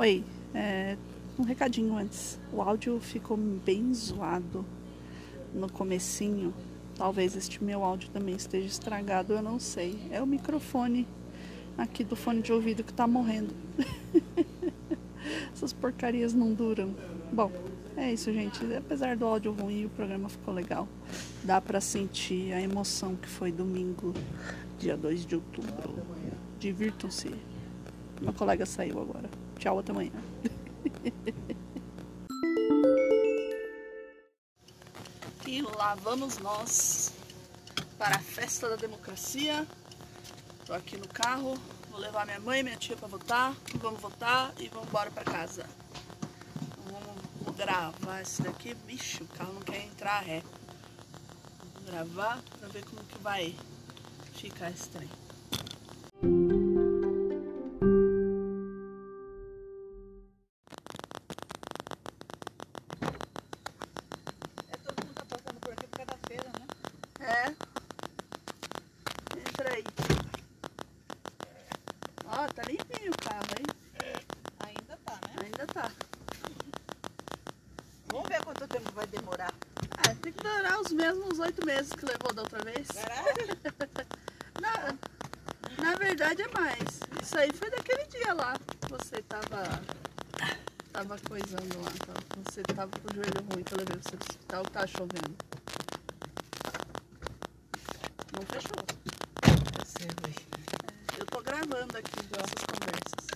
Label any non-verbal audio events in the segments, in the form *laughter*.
Oi, é, um recadinho antes. O áudio ficou bem zoado no comecinho. Talvez este meu áudio também esteja estragado, eu não sei. É o microfone aqui do fone de ouvido que tá morrendo. *laughs* Essas porcarias não duram. Bom, é isso, gente. Apesar do áudio ruim, o programa ficou legal. Dá pra sentir a emoção que foi domingo, dia 2 de outubro. Divirtam-se. Meu colega saiu agora. Tchau, até amanhã. e lá vamos nós para a festa da democracia. Tô aqui no carro, vou levar minha mãe e minha tia para votar. Vamos votar e vamos embora para casa. Vamos gravar esse daqui. Bicho, o carro não quer entrar ré. Vou gravar para ver como que vai ficar esse trem. Demorar. Ah, tem que durar os mesmos oito meses que levou da outra vez. Caralho! Na, na verdade é mais. Isso aí foi daquele dia lá. Você tava. Tava coisando lá. tava- Você tava com o joelho ruim que eu levei você pro hospital que tava chovendo. Não fechou. Eu tô gravando aqui nossas conversas.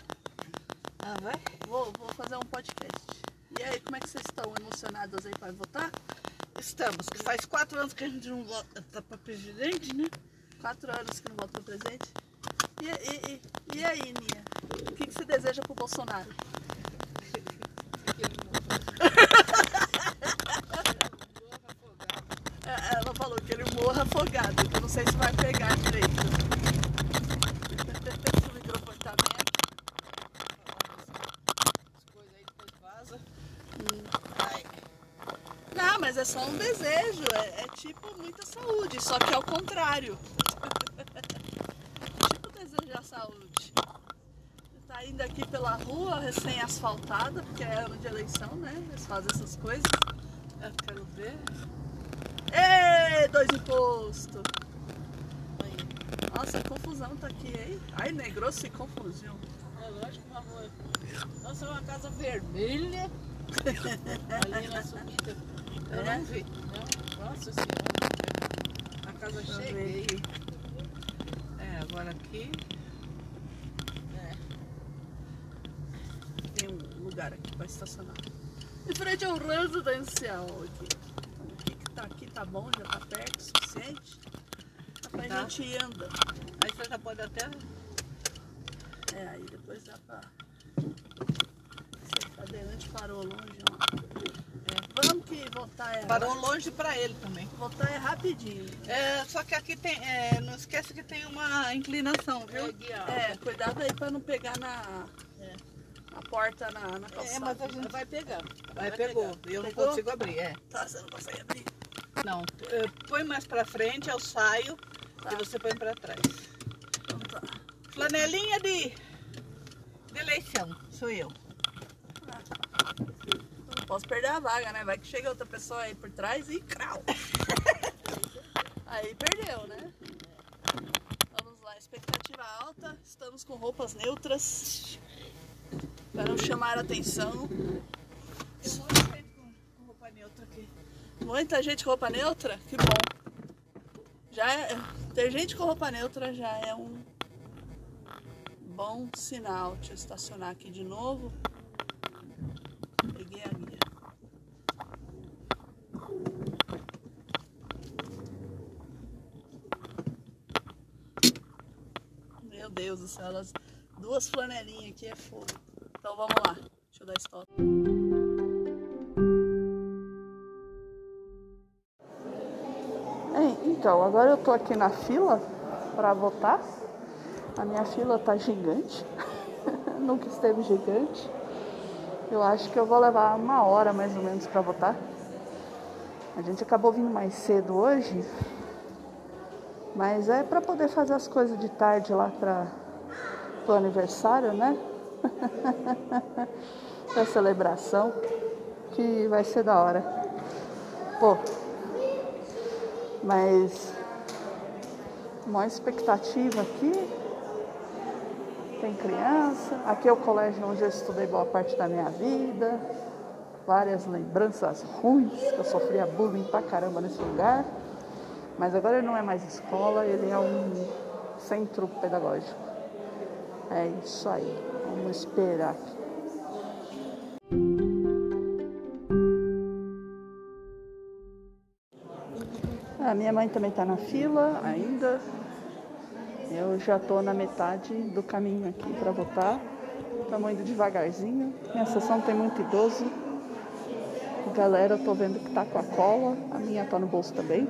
Ah, vai? Vou, vou fazer um podcast. E aí, como é que vocês estão emocionados aí para votar? Estamos, que faz quatro anos que a gente não vota pra presidente, né? Quatro anos que não vota no presidente. E, e, e, e aí, Nia? O que, que você deseja pro Bolsonaro? É, *laughs* Ela falou que ele morra afogado, que eu não sei se vai pegar direito. Se o microfone tá aberto. As coisas aí depois vaza. Ai. Não, mas é só um desejo. É, é tipo muita saúde, só que é o contrário. *laughs* tipo desejar saúde. Você tá indo aqui pela rua recém-asfaltada, porque é ano de eleição, né? Eles fazem essas coisas. Eu quero ver. Ê, dois impostos! Nossa, confusão tá aqui, hein? Ai, negroço e confusão. É lógico, uma rua. Nossa, é uma casa vermelha. *laughs* Ali na subida. Eu É? não vi. Não. Nossa senhora. A casa Deixa ver cheguei. É, agora aqui. É. Tem um lugar aqui para estacionar. Em frente ao residencial aqui. Então, o que, que tá aqui tá bom, já tá perto o suficiente. Dá pra Tá. gente ir andando. Aí você já pode até. É, aí depois dá pra. Esse cadeirante parou longe, ó. É, vamos que votar é. Parou longe pra ele também. Votar é rapidinho. É, só que aqui tem. é, não esquece que tem uma inclinação, viu? É, cuidado aí pra não pegar na. É. Na porta na, na calçada. É, mas a gente vai pegar. Aí Vai pegou. pegar. Eu não Pegou? consigo abrir, é. Tá, você não consegue abrir. Não. é, Põe mais pra frente, eu saio Tá. e você põe pra trás. Então tá. Flanelinha de, de eleição, sou eu. Posso perder a vaga, né? Vai que chega outra pessoa aí por trás e crau. *laughs* aí perdeu, né? Vamos lá, expectativa alta. Estamos com roupas neutras para não chamar a atenção. Tem muita gente com, com roupa neutra aqui. Muita gente com roupa neutra? Que bom. Já é, ter gente com roupa neutra já é um bom sinal. Deixa eu estacionar aqui de novo. Peguei a guia. Meu Deus do céu, elas, duas flanelinhas aqui é fogo. Então vamos lá. Deixa eu dar stop. É, então, agora eu tô aqui na fila para votar. A minha fila tá gigante. *laughs* Nunca esteve gigante. Eu acho que eu vou levar uma hora mais ou menos para votar. A gente acabou vindo mais cedo hoje, mas é para poder fazer as coisas de tarde lá para o aniversário, né? *laughs* da celebração, que vai ser da hora. Pô, mas uma expectativa aqui. Tem criança. Aqui é o colégio onde eu estudei boa parte da minha vida. Várias lembranças ruins, que eu sofria bullying pra caramba nesse lugar. Mas agora ele não é mais escola, ele é um centro pedagógico. É isso aí. Vamos esperar. A minha mãe também está na fila ainda. Eu já estou na metade do caminho aqui para votar. Estamos indo devagarzinho. Minha sessão tem muito idoso. Galera, eu tô vendo que tá com a cola. A minha tá no bolso também.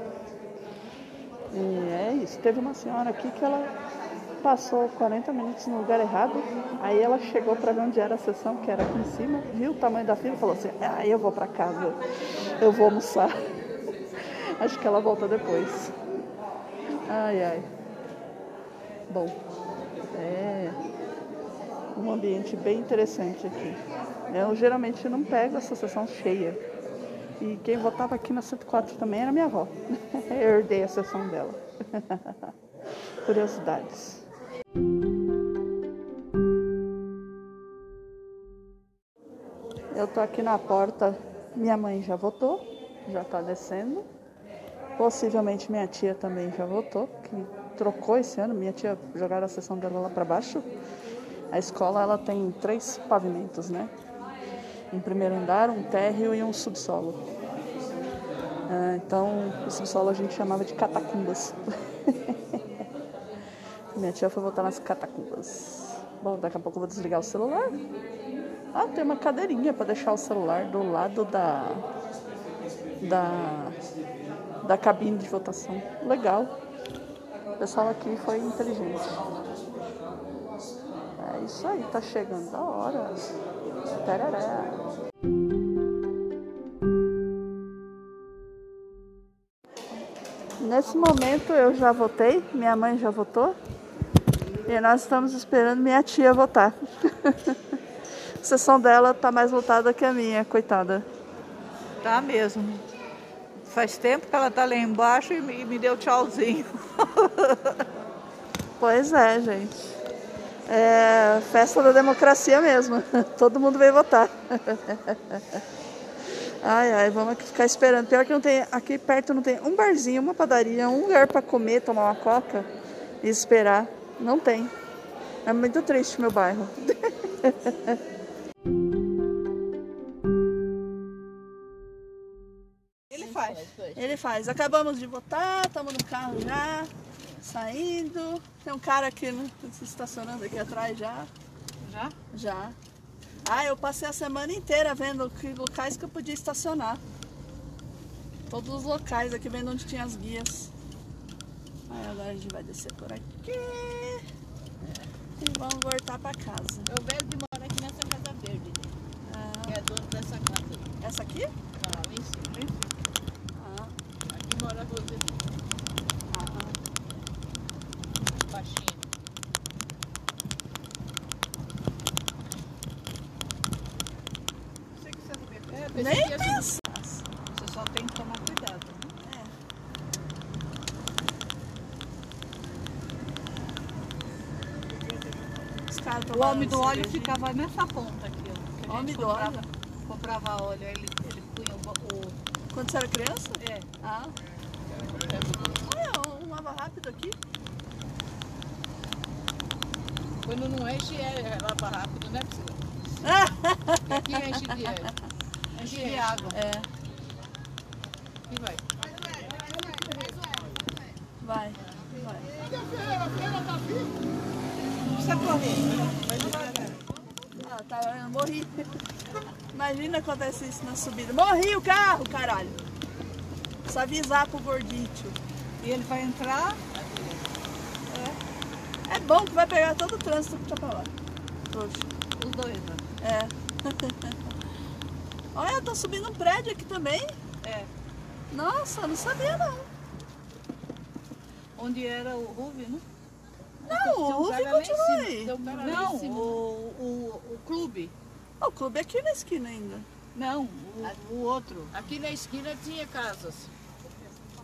E é isso. Teve uma senhora aqui que ela passou 40 minutos no lugar errado. Aí ela chegou para ver onde era a sessão, que era aqui em cima, viu o tamanho da fila e falou assim: Ah, eu vou para casa, eu vou almoçar. *laughs* Acho que ela volta depois. Ai, ai. Bom, é um ambiente bem interessante aqui. Eu geralmente não pego essa sessão cheia. E quem votava aqui na 104 também era minha avó. *laughs* Eu herdei a sessão dela. *laughs* Curiosidades. Eu tô aqui na porta. Minha mãe já votou, já tá descendo. Possivelmente minha tia também já votou, que trocou esse ano. Minha tia jogaram a sessão dela lá para baixo. A escola ela tem três pavimentos, né? Um primeiro andar, um térreo e um subsolo. Ah, então, o subsolo a gente chamava de catacumbas. *laughs* Minha tia foi voltar nas catacumbas. Bom, daqui a pouco eu vou desligar o celular. Ah, tem uma cadeirinha para deixar o celular do lado da da da cabine de votação. Legal. O pessoal aqui foi inteligente. É isso aí, tá chegando a hora. Tarará. Nesse momento eu já votei, minha mãe já votou. E nós estamos esperando minha tia votar. *laughs* a sessão dela tá mais lotada que a minha, coitada. Tá mesmo. Faz tempo que ela tá lá embaixo e me, me deu tchauzinho. *laughs* pois é, gente. É festa da democracia mesmo. *laughs* Todo mundo veio votar. Ai, ai, vamos aqui ficar esperando. Pior que não tem, aqui perto não tem um barzinho, uma padaria, um lugar para comer, tomar uma coca e esperar. Não tem. É muito triste meu bairro. *laughs* Ele faz. Ele faz. Acabamos de votar, estamos no carro já, saindo. Tem um cara aqui né, se estacionando aqui atrás já. Já? Já. Ah, eu passei a semana inteira vendo que locais que eu podia estacionar. Todos os locais aqui vendo onde tinha as guias. Aí agora a gente vai descer por aqui. E vamos voltar pra casa. Eu vejo de morar aqui nessa casa verde. Ah, Que é dono dessa casa. essa aqui? Ah, lá em cima. Ah, Aqui mora a Roseli. ah, Baixinho. Sei que você não vê. É, ah. pensei Nem pensar. Você só tem que tomar cuidado. né? Os caras O homem do óleo ficava nessa ponta aqui. ó, Homem do comprava, óleo? Comprava óleo, ele, ele punha o, o- Quando você era criança? É, Ah. Olha, um lava rápido aqui. quando não enche, é, é lava rápido, né, Priscila? *laughs* Aqui enche de, de água. É, E vai. vai, vai. Não precisa correr. Ah, tá, eu morri. Imagina acontece isso na subida. Morri o carro, caralho. Só avisar pro gordito. E ele vai entrar, É bom que vai pegar todo o trânsito que tá pra lá. Trouxa. os dois, né? É. *laughs* Olha, tá subindo um prédio aqui também. É. Nossa, não sabia não. Onde era o Ruve, né? Não, o Ruve continua aí. Não, o, o, clube. Oh, o clube é aqui na esquina ainda. Não, o, o outro. Aqui na esquina tinha casas.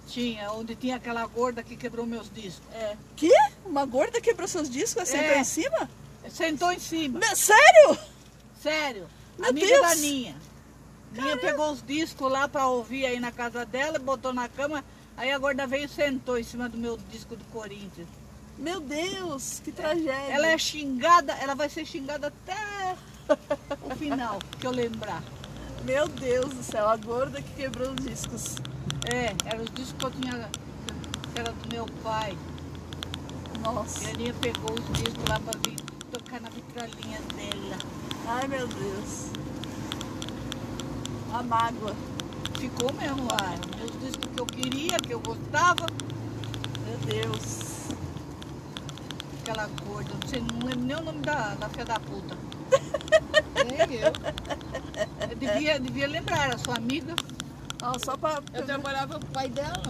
Tinha, onde tinha aquela gorda que quebrou meus discos. É. Que? Uma gorda quebrou seus discos? Sentou É. em cima? Sentou em cima. Sério? Sério. Meu amiga Deus. da Ninha. Ninha pegou os discos lá pra ouvir aí na casa dela, botou na cama. Aí a gorda veio e sentou em cima do meu disco do Corinthians. Meu Deus, que tragédia. Ela é xingada, ela vai ser xingada até o final, que eu lembrar. Meu Deus do céu, a gorda que quebrou os discos. É, eram os discos que eu tinha, que era do meu pai. Nossa. E a Ninha pegou os discos lá pra vir tocar na vitrolinha dela. Ai, meu Deus. A mágoa. Ficou mesmo lá. Meus discos que eu queria, que eu gostava. Meu Deus. Aquela gorda, não sei, não lembro nem o nome da, da filha da puta. Nem eu. Eu devia, devia lembrar, era sua amiga. Ó, só pra. Eu trabalhava com o pai dela.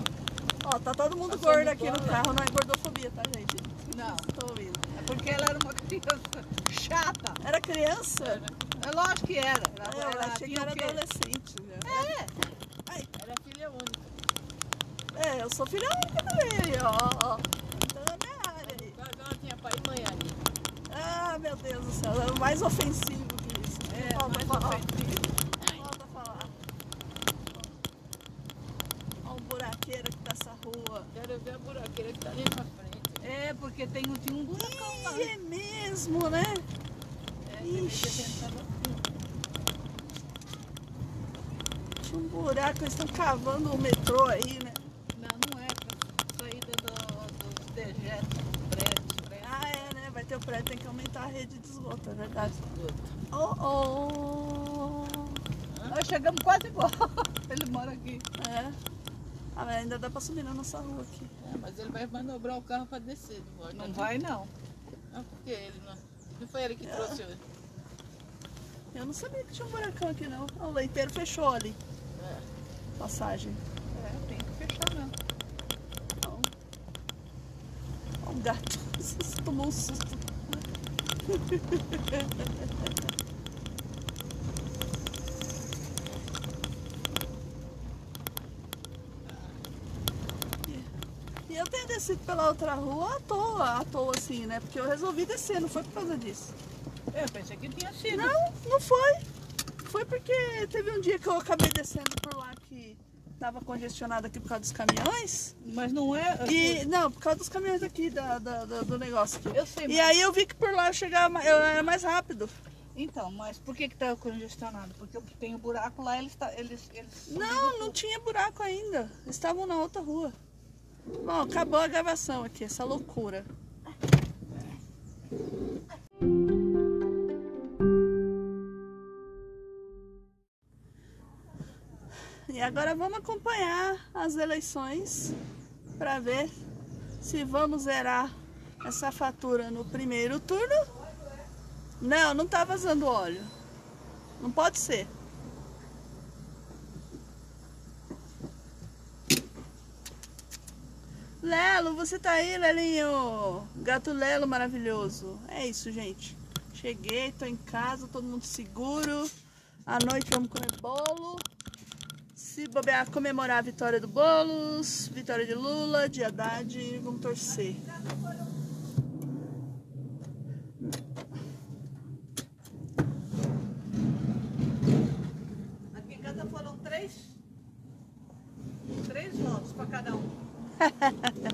Ó, tá todo mundo gordo aqui no carro, não é gordofobia, tá, gente? Não. Tô ouvindo. É porque ela era uma *laughs* criança chata. Era criança? É lógico que era. Ela, É, eu ela achei que era o quê? adolescente. Né? É. Ai. Era filha única. É, eu sou filha única também, ó, ó. Então é minha área aí. Mas ela tinha pai e mãe ali. Ah, meu Deus do céu, é mais ofensivo que isso. É, Ó, mais ofensivo. Volta a falar. Ó, o buraqueiro aqui dessa rua. Quero ver a buraqueira que tá ali pra frente. É, porque tem, tinha um buracão lá. Ih, é mesmo, né? É, tem que Ixi. pensar assim. Tinha um buraco, eles estão cavando o metrô aí, né? Não, não é. pra Saída do, dos dejetos, prédios, prédios. Ah, é, né? Vai ter o prédio, tem que aumentar a rede de esgoto, é verdade. Oh, oh. Nós chegamos quase igual. *laughs* Ele mora aqui. É. Ah, mas ainda dá pra subir na nossa rua aqui. É, mas ele vai manobrar o carro para descer. Não vai, não vai não. Não, porque ele não. Não foi ele que trouxe hoje. Eu não sabia que tinha um buracão aqui, não. O leiteiro fechou ali. É, Passagem. é, tem que fechar mesmo. Ó, Ó, um gato. Tomou um susto. E eu tenho descido pela outra rua à toa, à toa assim, né? Porque eu resolvi descer, não foi por causa disso. Eu pensei que tinha sido. Não, não foi. Foi porque teve um dia que eu acabei descendo tava congestionado aqui por causa dos caminhões. Mas não é. E, não, por causa dos caminhões aqui da, da- da- do negócio aqui. Eu sei, E mas- aí eu vi que por lá eu chegava, eu era mais rápido. Então, mas por que que tá congestionado? Porque tem o buraco lá, eles tá, eles, eles Não, não tinha buraco ainda. Estavam na outra rua. Bom, acabou a gravação aqui, essa loucura. E agora vamos acompanhar as eleições para ver se vamos zerar essa fatura no primeiro turno. Não, não tá vazando óleo. Não pode ser. Lelo, você tá aí, Lelinho? Gato Lelo maravilhoso. É isso, gente. Cheguei, tô em casa, todo mundo seguro. À noite vamos comer bolo. Se bobear, comemorar a vitória do Boulos, vitória de Lula, de Haddad, vamos torcer. Aqui em casa foram três. Três votos para cada um. *laughs*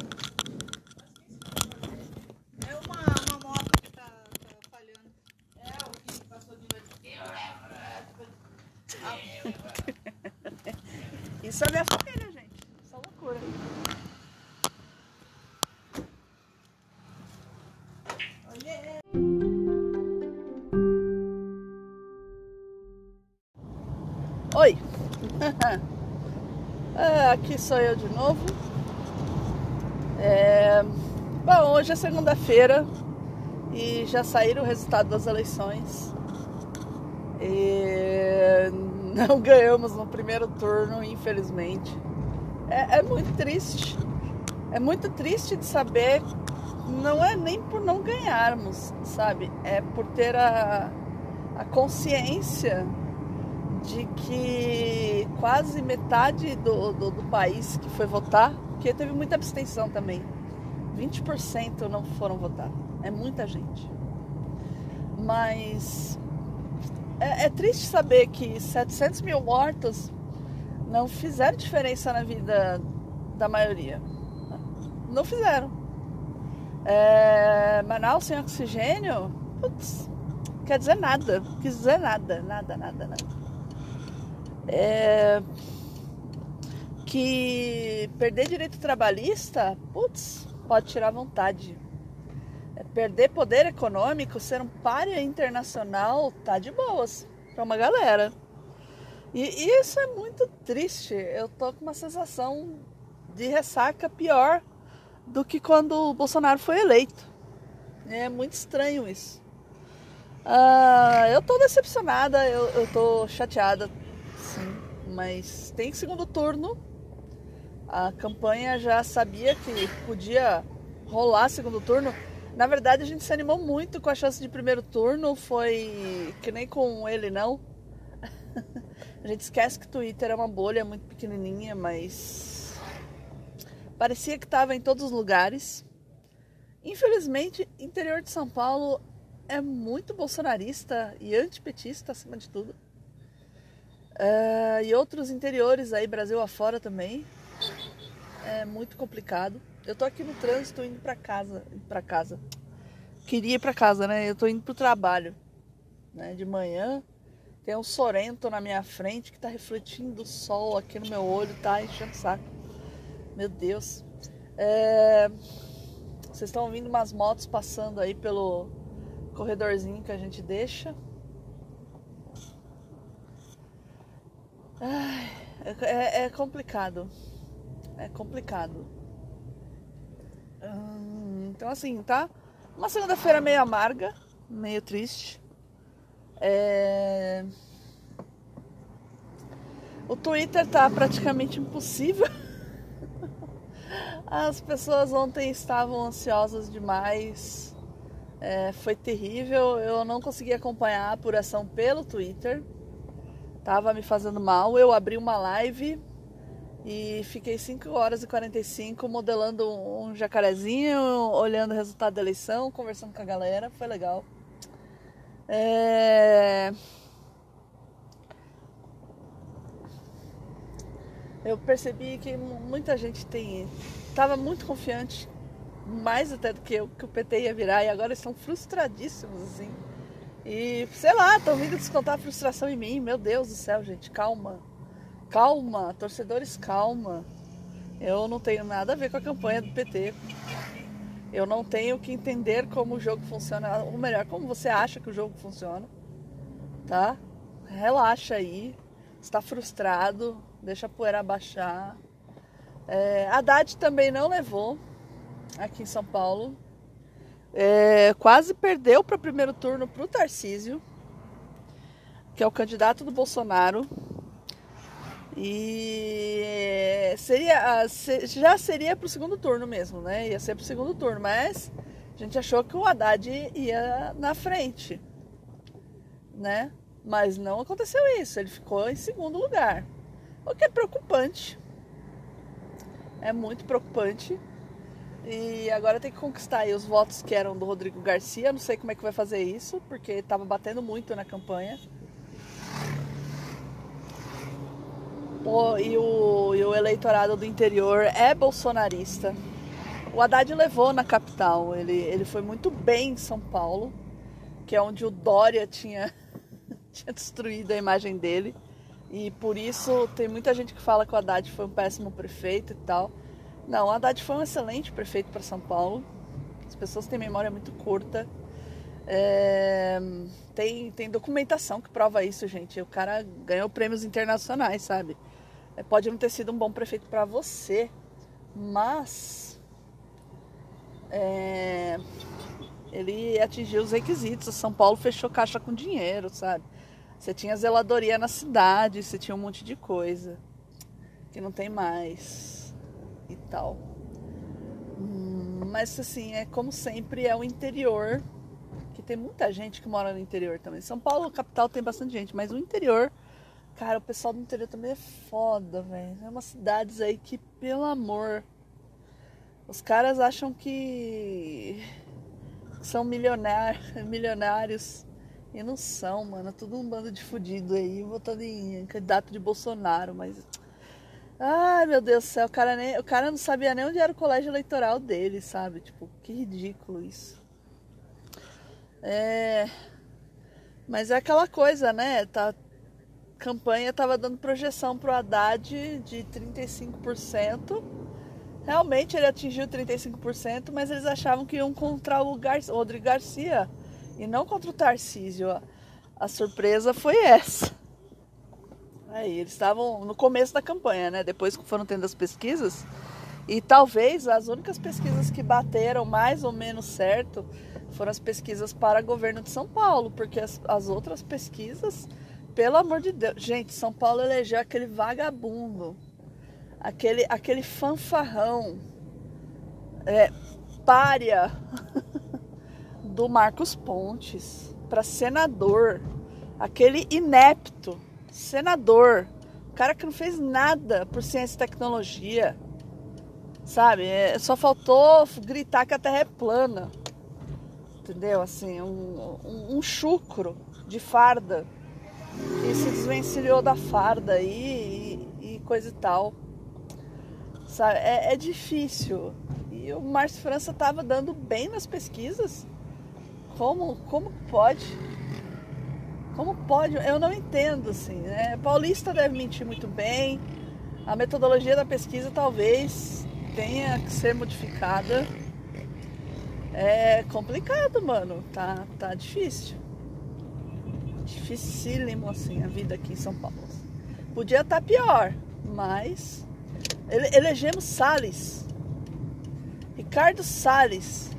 Aqui sou eu de novo. É, Bom, hoje é segunda-feira e já saíram o resultado das eleições. E *laughs* não ganhamos no primeiro turno, infelizmente. É, é muito triste. É muito triste de saber. Não é nem por não ganharmos, sabe? É por ter a, a consciência de que quase metade do, do, do país que foi votar, porque teve muita abstenção também, 20% não foram votar. É muita gente. Mas é, é, triste saber que 700 mil mortos não fizeram diferença na vida da maioria. Não fizeram. É, Manaus sem oxigênio, putz, quer dizer nada. Quis dizer nada, nada, nada, nada. É, que perder direito trabalhista, putz, pode tirar vontade. É, perder poder econômico, ser um párea internacional, tá de boas para uma galera. E, e isso é muito triste. Eu tô com uma sensação de ressaca pior do que quando o Bolsonaro foi eleito. É muito estranho isso. Uh, eu tô decepcionada, eu, eu tô chateada, mas tem segundo turno. A campanha já sabia que podia rolar segundo turno. Na verdade, a gente se animou muito com a chance de primeiro turno. Foi que nem com ele, não. *laughs* a gente esquece que Twitter é uma bolha muito pequenininha, mas parecia que estava em todos os lugares. Infelizmente, interior de São Paulo é muito bolsonarista e antipetista acima de tudo. Uh, e outros interiores aí, Brasil afora também. É muito complicado. Eu tô aqui no trânsito indo para casa, para casa. Queria ir para casa, né? Eu tô indo pro trabalho, né? De manhã tem um Sorento na minha frente que tá refletindo o sol aqui no meu olho, tá enchendo o saco. Meu Deus. É... Vocês estão ouvindo umas motos passando aí pelo corredorzinho que a gente deixa. Ai, é, é complicado. É complicado. Hum, então, assim, tá? Uma segunda-feira meio amarga, meio triste. É... O Twitter tá praticamente impossível. *laughs* As pessoas ontem estavam ansiosas demais. É, foi terrível. Eu não consegui acompanhar a apuração pelo Twitter. Tava me fazendo mal. Eu abri uma live e fiquei 5 horas e 45 modelando um jacarezinho, olhando o resultado da eleição, conversando com a galera, foi legal. É... Eu percebi que muita gente tem estava muito confiante, mais até do que eu, que o PT ia virar, e agora estão frustradíssimos, assim. E, sei lá, estão vindo descontar a frustração em mim. Meu Deus do céu, gente, calma. Calma, torcedores, calma. Eu não tenho nada a ver com a campanha do PT. Eu não tenho que entender como o jogo funciona, ou melhor, como você acha que o jogo funciona, tá? Relaxa aí. Está frustrado, deixa a poeira baixar. É, Haddad também não levou aqui em São Paulo. É, quase perdeu para o primeiro turno para o Tarcísio, que é o candidato do Bolsonaro. E seria, já seria para o segundo turno mesmo, né? Ia ser para o segundo turno, mas a gente achou que o Haddad ia na frente, né? Mas não aconteceu isso, ele ficou em segundo lugar, o que é preocupante. É muito preocupante. E agora tem que conquistar os votos que eram do Rodrigo Garcia. Não sei como é que vai fazer isso, porque estava batendo muito na campanha. E, o, e o eleitorado do interior é bolsonarista. O Haddad levou na capital, ele, ele foi muito bem em São Paulo, que é onde o Dória tinha, *laughs* tinha destruído a imagem dele. E por isso tem muita gente que fala que o Haddad foi um péssimo prefeito e tal. Não, Haddad foi um excelente prefeito para São Paulo. As pessoas têm memória muito curta. É, tem, tem documentação que prova isso, gente. O cara ganhou prêmios internacionais, sabe? É, pode não ter sido um bom prefeito para você, mas é, ele atingiu os requisitos. São Paulo fechou caixa com dinheiro, sabe? Você tinha zeladoria na cidade, você tinha um monte de coisa que não tem mais e tal. Hum, mas assim, é como sempre, é o interior que tem muita gente que mora no interior também. São Paulo, capital, tem bastante gente, mas o interior, cara, o pessoal do interior também é foda, velho. É umas cidades aí que, pelo amor, os caras acham que são milionários, milionários e não são, mano. É tudo um bando de fudido aí, votando em candidato de Bolsonaro, mas. Ai, meu Deus do céu, o cara, nem, o cara não sabia nem onde era o colégio eleitoral dele, sabe? Tipo, que ridículo isso. É. Mas é aquela coisa, né? Tá, campanha tava dando projeção pro Haddad de 35%. Realmente ele atingiu 35%, mas eles achavam que iam contra o, Gar Rodrigo Garcia e não contra o Tarcísio. A surpresa foi essa. Aí, eles estavam no começo da campanha, né? Depois que foram tendo as pesquisas. E talvez as únicas pesquisas que bateram mais ou menos certo foram as pesquisas para governo de São Paulo, porque as, as outras pesquisas, pelo amor de Deus, gente, São Paulo elegeu aquele vagabundo, aquele, aquele fanfarrão, é, párea *laughs* do Marcos Pontes para senador, aquele inepto senador, cara que não fez nada por ciência e tecnologia, sabe? É, só faltou gritar que a Terra é plana entendeu? Assim, um, um, um chucro de farda que se desvencilhou da farda e, e, e coisa e tal. Sabe? É, é, difícil. E o Márcio França estava dando bem nas pesquisas. Como, como pode? Como pode? Eu não entendo, assim. Né? Paulista deve mentir muito bem. A metodologia da pesquisa talvez tenha que ser modificada é complicado, mano. Tá, tá difícil. Dificílimo, assim, a vida aqui em São Paulo. Podia estar tá pior, mas ele, elegemos Salles. Ricardo Salles.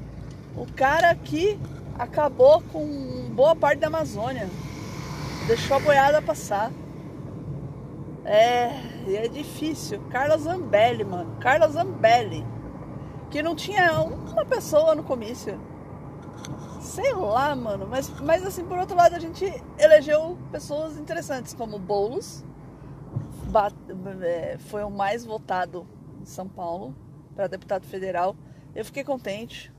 O cara que acabou com boa parte da Amazônia. Deixou a boiada passar. É, é difícil. Carlos Zambelli, mano. Carlos Zambelli que não tinha uma pessoa no comício. Sei lá, mano. Mas, mas assim, por outro lado, a gente elegeu pessoas interessantes, como Boulos. É, foi o mais votado em São Paulo para deputado federal. Eu fiquei contente.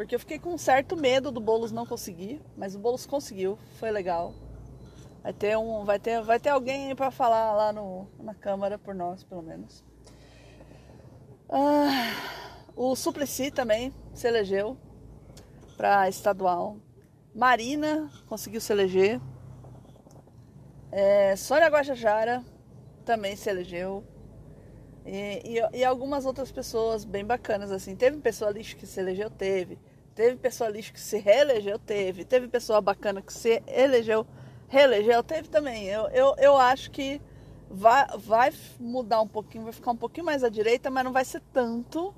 Porque eu fiquei com um certo medo do Boulos não conseguir, mas o Boulos conseguiu, foi legal. Vai ter um, vai ter, vai ter alguém para falar lá no, na Câmara por nós, pelo menos. Ah, o Suplicy também se elegeu para estadual. Marina conseguiu se eleger. É, Sônia Guajajara também se elegeu. E, e, e, algumas outras pessoas bem bacanas, assim. Teve pessoa lixo que se elegeu? Teve. Teve pessoa lixo que se reelegeu? Teve. Teve pessoa bacana que se elegeu? Reelegeu? Teve também. Eu, eu, eu acho que vai, vai mudar um pouquinho, vai ficar um pouquinho mais à direita, mas não vai ser tanto.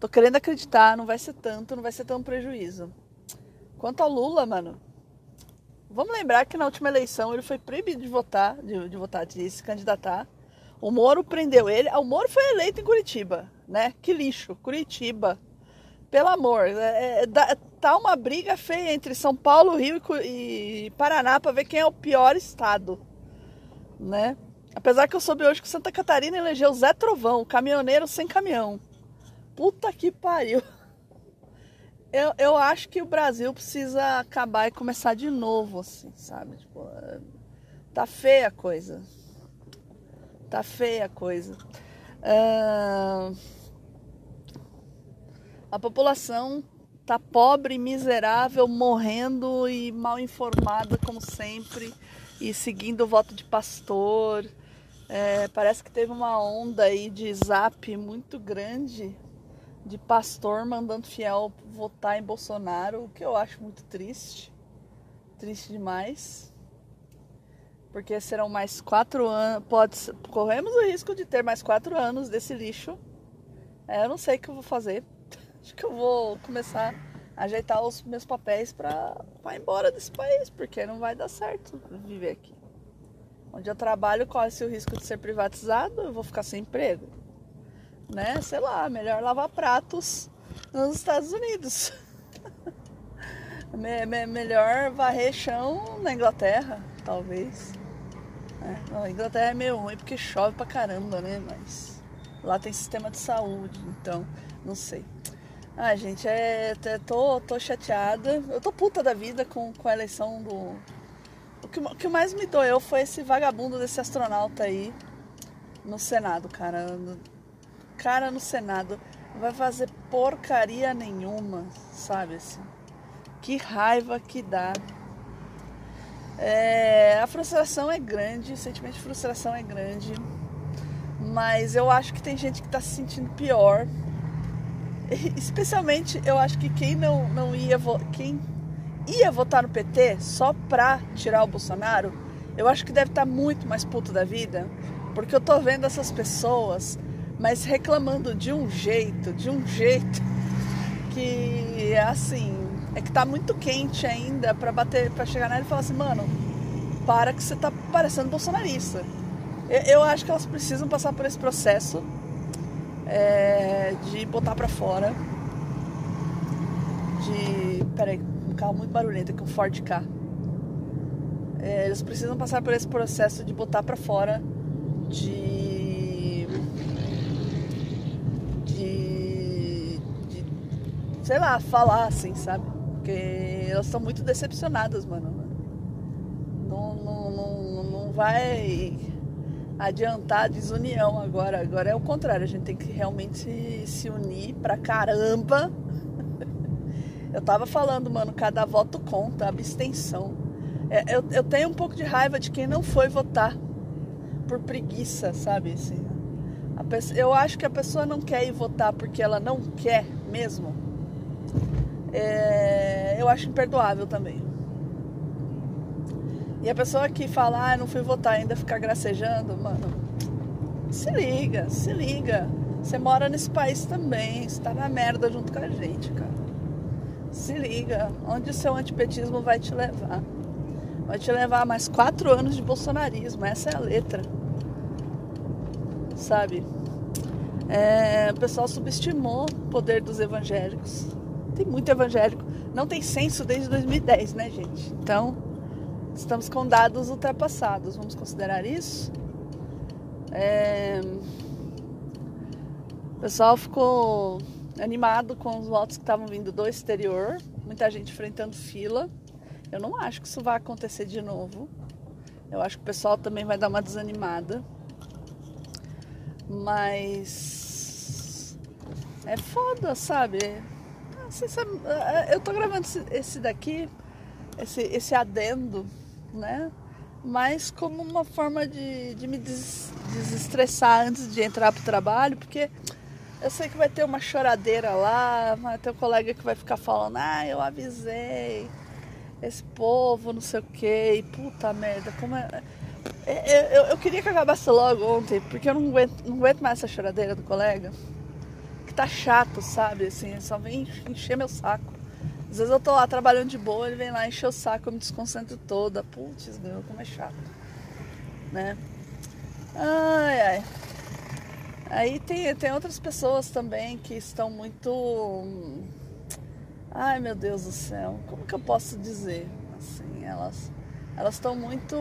Tô querendo acreditar, não vai ser tanto, não vai ser tão prejuízo. Quanto ao Lula, mano, vamos lembrar que na última eleição ele foi proibido de votar, de, de votar, de se candidatar. O Moro prendeu ele. O Moro foi eleito em Curitiba, né? Que lixo, Curitiba. Pelo amor, é, é, tá uma briga feia entre São Paulo, Rio e, e Paraná para ver quem é o pior estado, né? Apesar que eu soube hoje que Santa Catarina elegeu Zé Trovão, caminhoneiro sem caminhão. Puta que pariu. *laughs* Eu, eu acho que o Brasil precisa acabar e começar de novo, assim, sabe? Tipo, tá feia a coisa. Tá feia a coisa. Uh... A população tá pobre, miserável, morrendo e mal informada, como sempre, e seguindo o voto de pastor. É, parece que teve uma onda aí de zap muito grande de pastor mandando fiel votar em Bolsonaro, o que eu acho muito triste. Triste demais. Porque serão mais quatro anos. Pode, corremos o risco de ter mais quatro anos desse lixo. É, eu não sei o que eu vou fazer. Acho que eu vou começar a ajeitar os meus papéis para ir embora desse país, porque não vai dar certo viver aqui. Onde eu trabalho corre-se o risco de ser privatizado, eu vou ficar sem emprego. Né? Sei lá, melhor lavar pratos nos Estados Unidos. *laughs* Me, me, melhor varrer chão na Inglaterra, talvez. É, a Inglaterra é meio ruim porque chove pra caramba, né? Mas lá tem sistema de saúde, então não sei. Ah, gente, é, tô, tô chateada. Eu tô puta da vida com, com a eleição do. O que, o que mais me doeu foi esse vagabundo desse astronauta aí no Senado, cara. Cara no Senado. Vai fazer porcaria nenhuma, sabe assim? Que raiva que dá. É, a frustração é grande, o sentimento de frustração é grande. Mas eu acho que tem gente que tá se sentindo pior *laughs* especialmente eu acho que quem não, não ia quem ia votar no PT só pra tirar o Bolsonaro, eu acho que deve estar tá muito mais puto da vida, porque eu tô vendo essas pessoas, mas reclamando de um jeito, de um *laughs* jeito que assim, é que tá muito quente ainda para bater, para chegar nela e falar assim, mano, para que você tá parecendo bolsonarista. Eu, eu acho que elas precisam passar por esse processo é, de botar para fora. De. Peraí, um carro muito barulhento aqui, um Ford K. É, eles precisam passar por esse processo de botar para fora, de, de. de. sei lá, falar assim, sabe? Porque elas estão muito decepcionadas, mano. Não, não, não, não vai adiantar a desunião agora. Agora é o contrário, a gente tem que realmente se, unir pra caramba. *laughs* Eu tava falando, mano, cada voto conta, abstenção. É, eu, eu tenho um pouco de raiva de quem não foi votar por preguiça, sabe? Assim, eu acho que a pessoa não quer ir votar porque ela não quer mesmo. É, eu acho imperdoável também. E a pessoa que fala, ah, não fui votar, ainda ficar gracejando, mano, se liga, se liga. Você mora nesse país também, você tá na merda junto com a gente, cara. Se liga, onde o seu antipetismo vai te levar. Vai te levar mais quatro anos de bolsonarismo, essa é a letra. Sabe? É, o pessoal subestimou o poder dos evangélicos. Tem muito evangélico. Não tem censo desde 2010, né, gente? Então, estamos com dados ultrapassados, vamos considerar isso. É... O pessoal ficou animado com os votos que estavam vindo do exterior, muita gente enfrentando fila. Eu não acho que isso vai acontecer de novo. Eu acho que o pessoal também vai dar uma desanimada. Mas é foda, sabe? Eu tô gravando esse daqui, esse, esse adendo né? Mas como uma forma de, de me des, desestressar antes de entrar pro trabalho, porque eu sei que vai ter uma choradeira lá, vai ter um colega que vai ficar falando, ah, eu avisei, esse povo, não sei o que, puta merda, como é. Eu, eu, eu, queria que acabasse logo ontem, porque eu não aguento, não aguento mais essa choradeira do colega. Que tá chato, sabe? Assim, só vem encher meu saco. Às vezes eu tô lá trabalhando de boa, ele vem lá encher o saco, eu me desconcentro toda. Putz, meu, como é chato. Né? Ai, ai. Aí tem, tem outras pessoas também que estão muito. Ai meu Deus do céu, como que eu posso dizer? Assim, elas elas estão muito.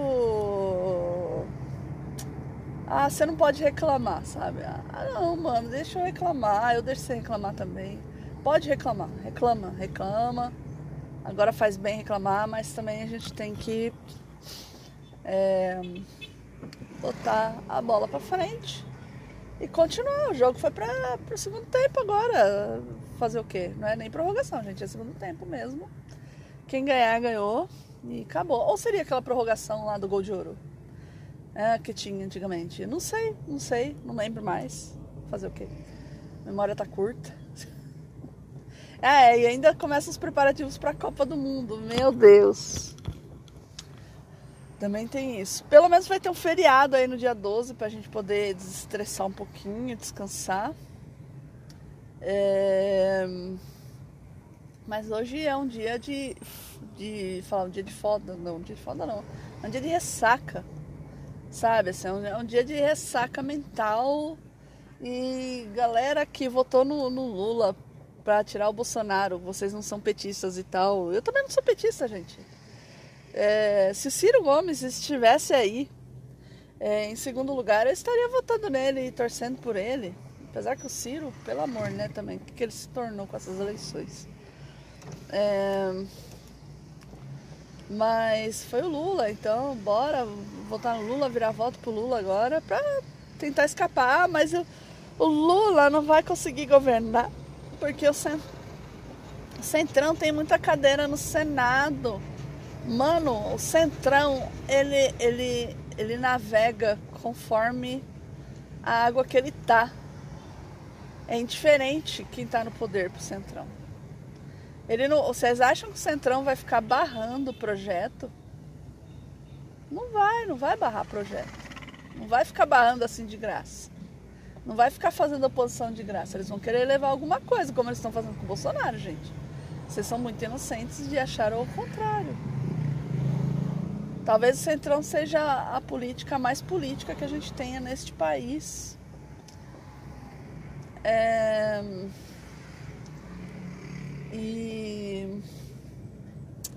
Ah, você não pode reclamar, sabe? Ah, não, mano, deixa eu reclamar, eu deixo você reclamar também. Pode reclamar, reclama, reclama. Agora faz bem reclamar, mas também a gente tem que é, botar a bola para frente e continuar. O jogo foi para o segundo tempo agora. Fazer o quê? Não é nem prorrogação, gente, é segundo tempo mesmo. Quem ganhar, ganhou e acabou. Ou seria aquela prorrogação lá do gol de ouro? É, que tinha antigamente. Não sei, não sei, não lembro mais. Fazer o quê? A memória tá curta. É, e ainda começam os preparativos para a Copa do Mundo. Meu Deus. Também tem isso. Pelo menos vai ter um feriado aí no dia 12 para a gente poder desestressar um pouquinho, descansar. É... Mas hoje é um dia de, de. falar um dia de foda. Não, um dia de foda não. É um dia de ressaca. Sabe? Assim, é, um, é dia de ressaca mental. E galera que votou no, no Lula para tirar o Bolsonaro. Vocês não são petistas e tal. Eu também não sou petista, gente. É, se Ciro Gomes estivesse aí é, em segundo lugar, eu estaria votando nele e torcendo por ele. Apesar que o Ciro, pelo amor, né, também, o que ele se tornou com essas eleições. É, mas foi o Lula, então bora votar no Lula, virar voto pro Lula agora pra tentar escapar, mas o, o Lula não vai conseguir governar porque o, cent, o Centrão tem muita cadeira no Senado. Mano, o Centrão, ele, ele, ele navega conforme a água que ele tá. É indiferente quem tá no poder pro Centrão. Ele não, vocês acham que o Centrão vai ficar barrando o projeto? Não vai, não vai barrar projeto. Não vai ficar barrando assim de graça. Não vai ficar fazendo oposição de graça. Eles vão querer levar alguma coisa, como eles estão fazendo com o Bolsonaro, gente. Vocês são muito inocentes de achar o contrário. Talvez o Centrão seja a política mais política que a gente tenha neste país. É... E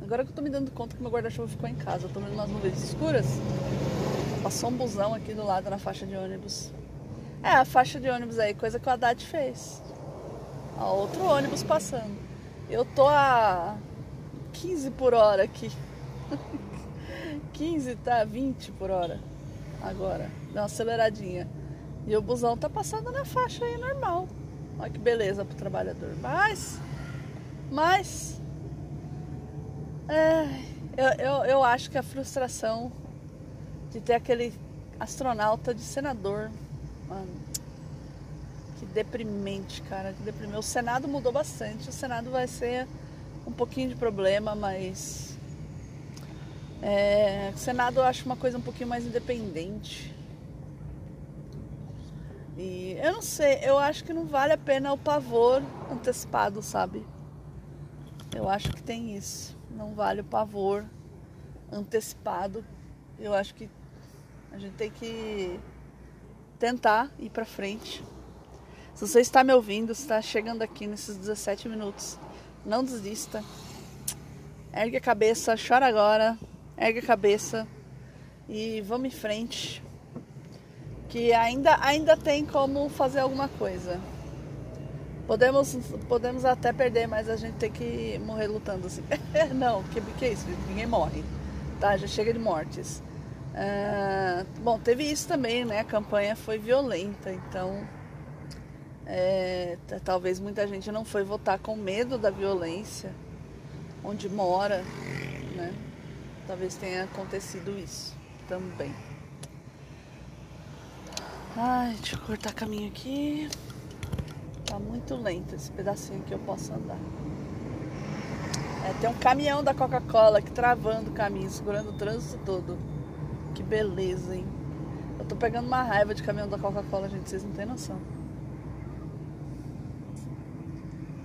agora que eu tô me dando conta que meu guarda-chuva ficou em casa, eu tô vendo umas nuvens escuras. Passou um busão aqui do lado na faixa de ônibus. É, a faixa de ônibus aí, coisa que o Haddad fez. Ó, outro ônibus passando. Eu tô a 15 por hora aqui. *laughs* 15 tá 20 por hora agora. Dá uma aceleradinha. E o busão tá passando na faixa aí normal. Olha que beleza pro trabalhador. Mas, mas, é, eu, eu, eu acho que a frustração de ter aquele astronauta de senador, mano, que deprimente, cara, que deprimente. O Senado mudou bastante. O Senado vai ser um pouquinho de problema, mas é, o Senado eu acho uma coisa um pouquinho mais independente. E eu não sei, eu acho que não vale a pena o pavor antecipado, sabe? Eu acho que tem isso. Não vale o pavor antecipado. Eu acho que a gente tem que tentar ir pra frente. Se você está me ouvindo, está chegando aqui nesses 17 minutos, não desista. Ergue a cabeça, chora agora, ergue a cabeça e vamos em frente. Que ainda, ainda tem como fazer alguma coisa. Podemos, podemos até perder, mas a gente tem que morrer lutando assim. *laughs* Não, que, que é isso? Ninguém morre. Tá, já chega de mortes. Uh, bom, teve isso também, né? A campanha foi violenta, então é, talvez muita gente não foi votar com medo da violência onde mora, né? Talvez tenha acontecido isso também. Ai, deixa eu cortar caminho aqui. Tá muito lento esse pedacinho que eu posso andar. É, tem um caminhão da Coca-Cola aqui travando o caminho, segurando o trânsito todo. Que beleza, hein? Eu tô pegando uma raiva de caminhão da Coca-Cola, gente, vocês não têm noção.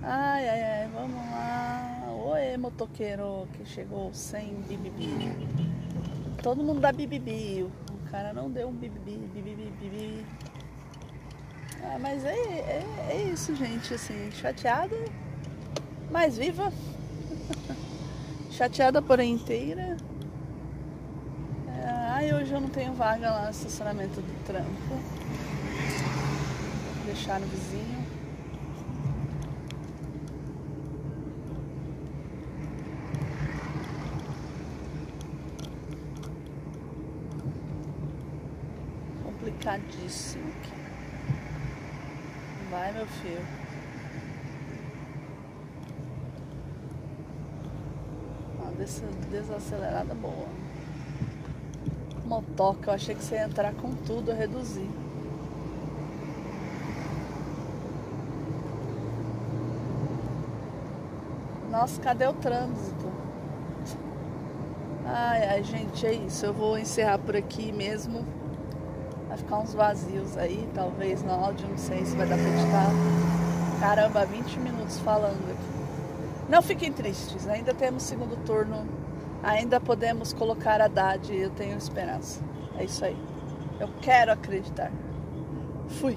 Ai, ai, ai, vamos lá. Oi, motoqueiro que chegou sem bibibi. Todo mundo dá bibibi. O cara não deu um bibibi, bibibi, bibibi. Ah, mas é, é, é isso, gente. Assim, chateada, mas viva. *laughs* chateada, porém inteira. Ai, hoje eu não tenho vaga lá no estacionamento do trampo. Vou deixar no vizinho. complicadíssimo aqui. Vai, meu filho. Desacelerada boa. Motoca, eu achei que você ia entrar com tudo, reduzir. Nossa, cadê o trânsito? Ai, ai, gente, é isso. Eu vou encerrar por aqui mesmo. Vai ficar uns vazios aí, talvez no áudio, não sei se vai dar pra editar. Caramba, 20 minutos falando aqui. Não fiquem tristes, ainda temos segundo turno, ainda podemos colocar a Haddad, eu tenho esperança. É isso aí. Eu quero acreditar. Fui.